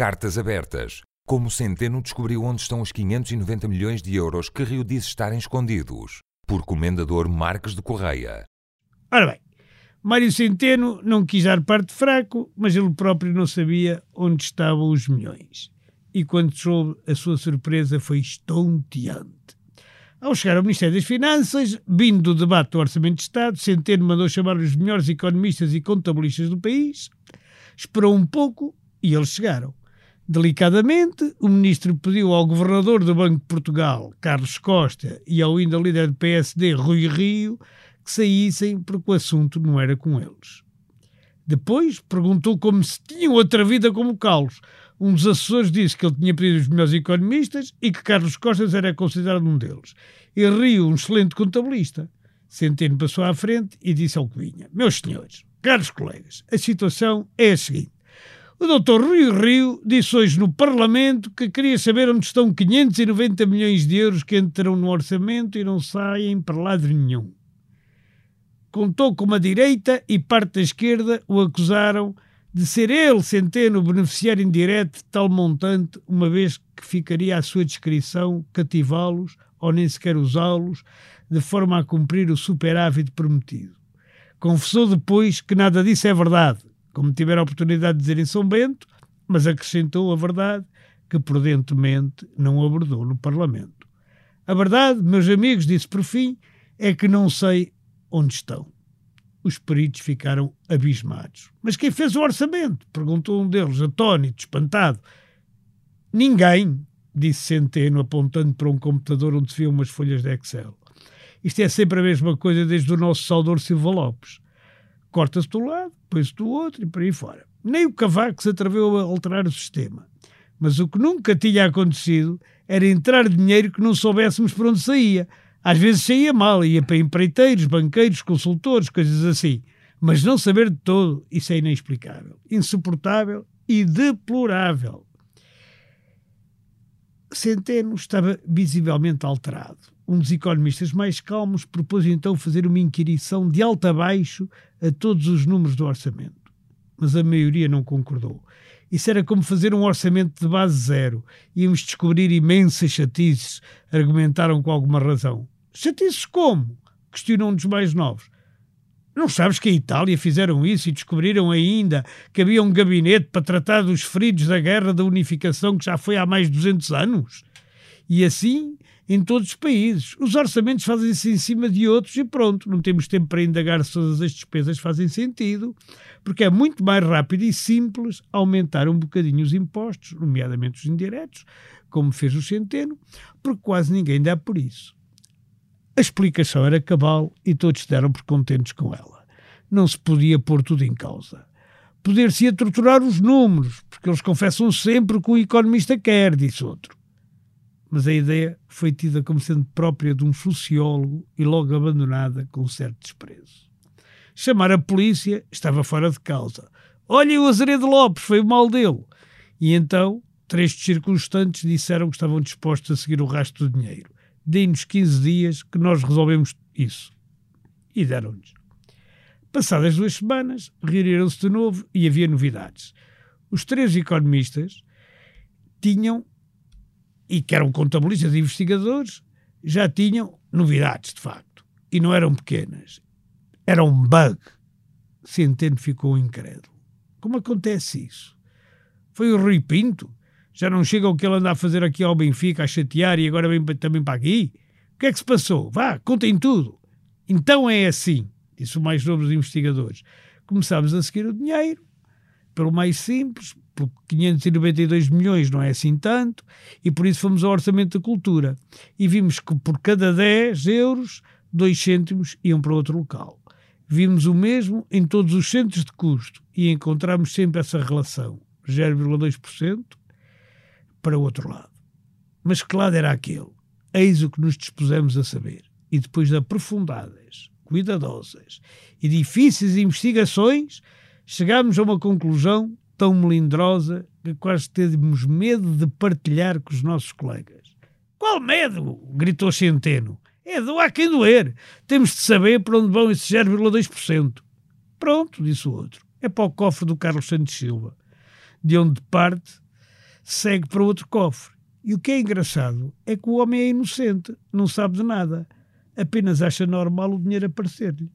Cartas abertas. Como Centeno descobriu onde estão os 590 milhões de euros que Rio diz estarem escondidos. Por Comendador Marques de Correia. Ora bem, Mário Centeno não quis dar parte fraco, mas ele próprio não sabia onde estavam os milhões. E quando soube, a sua surpresa foi estonteante. Ao chegar ao Ministério das Finanças, vindo do debate do Orçamento de Estado, Centeno mandou chamar os melhores economistas e contabilistas do país, esperou um pouco e eles chegaram. Delicadamente, o ministro pediu ao governador do Banco de Portugal, Carlos Costa, e ao ainda líder do PSD, Rui Rio, que saíssem porque o assunto não era com eles. Depois perguntou como se tinham outra vida como Carlos. Um dos assessores disse que ele tinha pedido os melhores economistas e que Carlos Costas era considerado um deles. E Rio, um excelente contabilista. Centeno passou à frente e disse ao que vinha: Meus senhores, caros colegas, a situação é a seguinte. O doutor Rio Rio disse hoje no Parlamento que queria saber onde estão 590 milhões de euros que entram no orçamento e não saem para lado nenhum. Contou com a direita e parte da esquerda o acusaram de ser ele, Centeno, beneficiário indireto de tal montante, uma vez que ficaria à sua descrição cativá-los ou nem sequer usá-los, de forma a cumprir o superávit prometido. Confessou depois que nada disso é verdade, como tiver a oportunidade de dizer em São Bento, mas acrescentou a verdade que prudentemente não abordou no Parlamento. A verdade, meus amigos, disse por fim, é que não sei onde estão. Os peritos ficaram abismados. Mas quem fez o orçamento? Perguntou um deles, atónito, espantado. Ninguém, disse Centeno, apontando para um computador onde se viam umas folhas de Excel. Isto é sempre a mesma coisa desde o nosso saudor Silva Lopes. Corta-se do lado, põe-se do outro e por aí fora. Nem o Cavaco se atreveu a alterar o sistema. Mas o que nunca tinha acontecido era entrar dinheiro que não soubéssemos por onde saía. Às vezes saía mal, ia para empreiteiros, banqueiros, consultores, coisas assim. Mas não saber de todo, isso é inexplicável, insuportável e deplorável. Centeno estava visivelmente alterado. Um dos economistas mais calmos propôs então fazer uma inquirição de alto a baixo a todos os números do orçamento. Mas a maioria não concordou. Isso era como fazer um orçamento de base zero. Íamos descobrir imensas chatices, argumentaram com alguma razão. Chatices como? Questionam um dos mais novos. Não sabes que a Itália fizeram isso e descobriram ainda que havia um gabinete para tratar dos feridos da guerra da unificação que já foi há mais de 200 anos? E assim em todos os países. Os orçamentos fazem-se em cima de outros e pronto, não temos tempo para indagar se todas as despesas fazem sentido, porque é muito mais rápido e simples aumentar um bocadinho os impostos, nomeadamente os indiretos, como fez o Centeno, porque quase ninguém dá por isso. A explicação era cabal e todos deram por contentes com ela. Não se podia pôr tudo em causa. Poder-se-ia torturar os números, porque eles confessam sempre o que o economista quer, disse outro. Mas a ideia foi tida como sendo própria de um sociólogo e logo abandonada com certo desprezo. Chamar a polícia estava fora de causa. Olha, o Azeredo Lopes, foi o mal dele. E então, três circunstantes disseram que estavam dispostos a seguir o rastro do dinheiro deem-nos 15 dias que nós resolvemos isso. E deram-nos. Passadas duas semanas, reuniram-se de novo e havia novidades. Os três economistas tinham, e que eram contabilistas e investigadores, já tinham novidades, de facto. E não eram pequenas. Era um bug. Centeno ficou incrédulo. Como acontece isso? Foi o Rui Pinto já não chega o que ele anda a fazer aqui ao Benfica, a chatear e agora vem também para aqui? O que é que se passou? Vá, contem tudo. Então é assim, disse o mais novo dos investigadores. Começámos a seguir o dinheiro, pelo mais simples, por 592 milhões não é assim tanto, e por isso fomos ao Orçamento da Cultura. E vimos que por cada 10 euros, 2 cêntimos iam para outro local. Vimos o mesmo em todos os centros de custo e encontramos sempre essa relação. 0,2% para o outro lado. Mas que lado era aquele? Eis o que nos dispusemos a saber. E depois de aprofundadas, cuidadosas e difíceis investigações, chegámos a uma conclusão tão melindrosa que quase temos medo de partilhar com os nossos colegas. Qual medo? gritou Centeno. É doar quem doer. Temos de saber para onde vão esses 0,2%. Pronto, disse o outro. É para o cofre do Carlos Santos Silva, de onde parte segue para outro cofre. E o que é engraçado é que o homem é inocente, não sabe de nada, apenas acha normal o dinheiro aparecer-lhe.